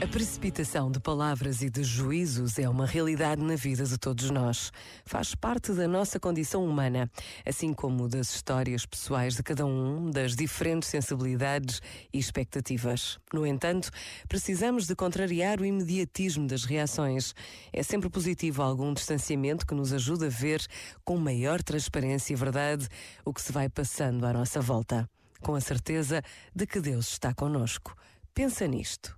A precipitação de palavras e de juízos é uma realidade na vida de todos nós. Faz parte da nossa condição humana, assim como das histórias pessoais de cada um, das diferentes sensibilidades e expectativas. No entanto, precisamos de contrariar o imediatismo das reações. É sempre positivo algum distanciamento que nos ajude a ver com maior transparência e verdade o que se vai passando à nossa volta. Com a certeza de que Deus está conosco. Pensa nisto